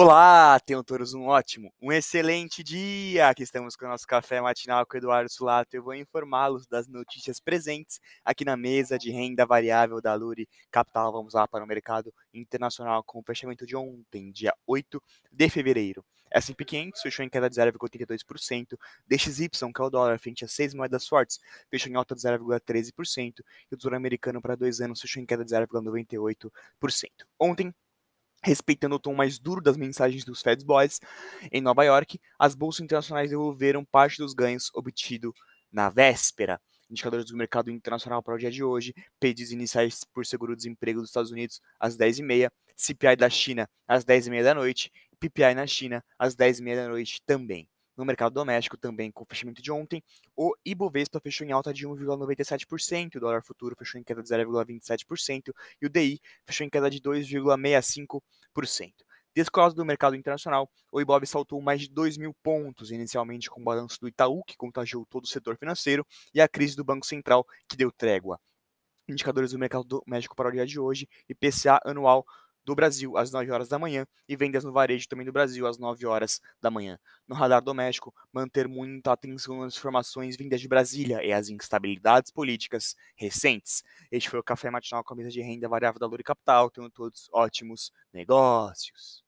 Olá, tenham todos um ótimo, um excelente dia! Aqui estamos com o nosso café matinal com o Eduardo Sulato. Eu vou informá-los das notícias presentes aqui na mesa de renda variável da Luri Capital. Vamos lá para o mercado internacional com o fechamento de ontem, dia 8 de fevereiro. S&P 500 fechou em queda de 0,82%, DXY, que é o dólar, frente a seis moedas fortes, fechou em alta de 0,13%, e o Tesouro Americano para dois anos fechou em queda de 0,98%. Ontem, Respeitando o tom mais duro das mensagens dos Fed Boys, em Nova York, as bolsas internacionais devolveram parte dos ganhos obtidos na véspera. Indicadores do mercado internacional para o dia de hoje, pedidos iniciais por seguro-desemprego dos Estados Unidos às 10h30, CPI da China às 10h30 da noite, PPI na China às 10h30 da noite também. No mercado doméstico, também com o fechamento de ontem, o Ibovespa fechou em alta de 1,97%, o dólar futuro fechou em queda de 0,27% e o DI fechou em queda de 2,65%. Descolado do mercado internacional, o Ibov saltou mais de 2 mil pontos, inicialmente com o balanço do Itaú, que contagiou todo o setor financeiro, e a crise do Banco Central, que deu trégua. Indicadores do mercado doméstico para o dia de hoje, IPCA anual do Brasil às 9 horas da manhã e vendas no varejo também do Brasil às 9 horas da manhã. No radar doméstico, manter muita atenção nas informações vindas de Brasília e as instabilidades políticas recentes. Este foi o Café Matinal com mesa de renda variável da Luri Capital. Tenham todos ótimos negócios.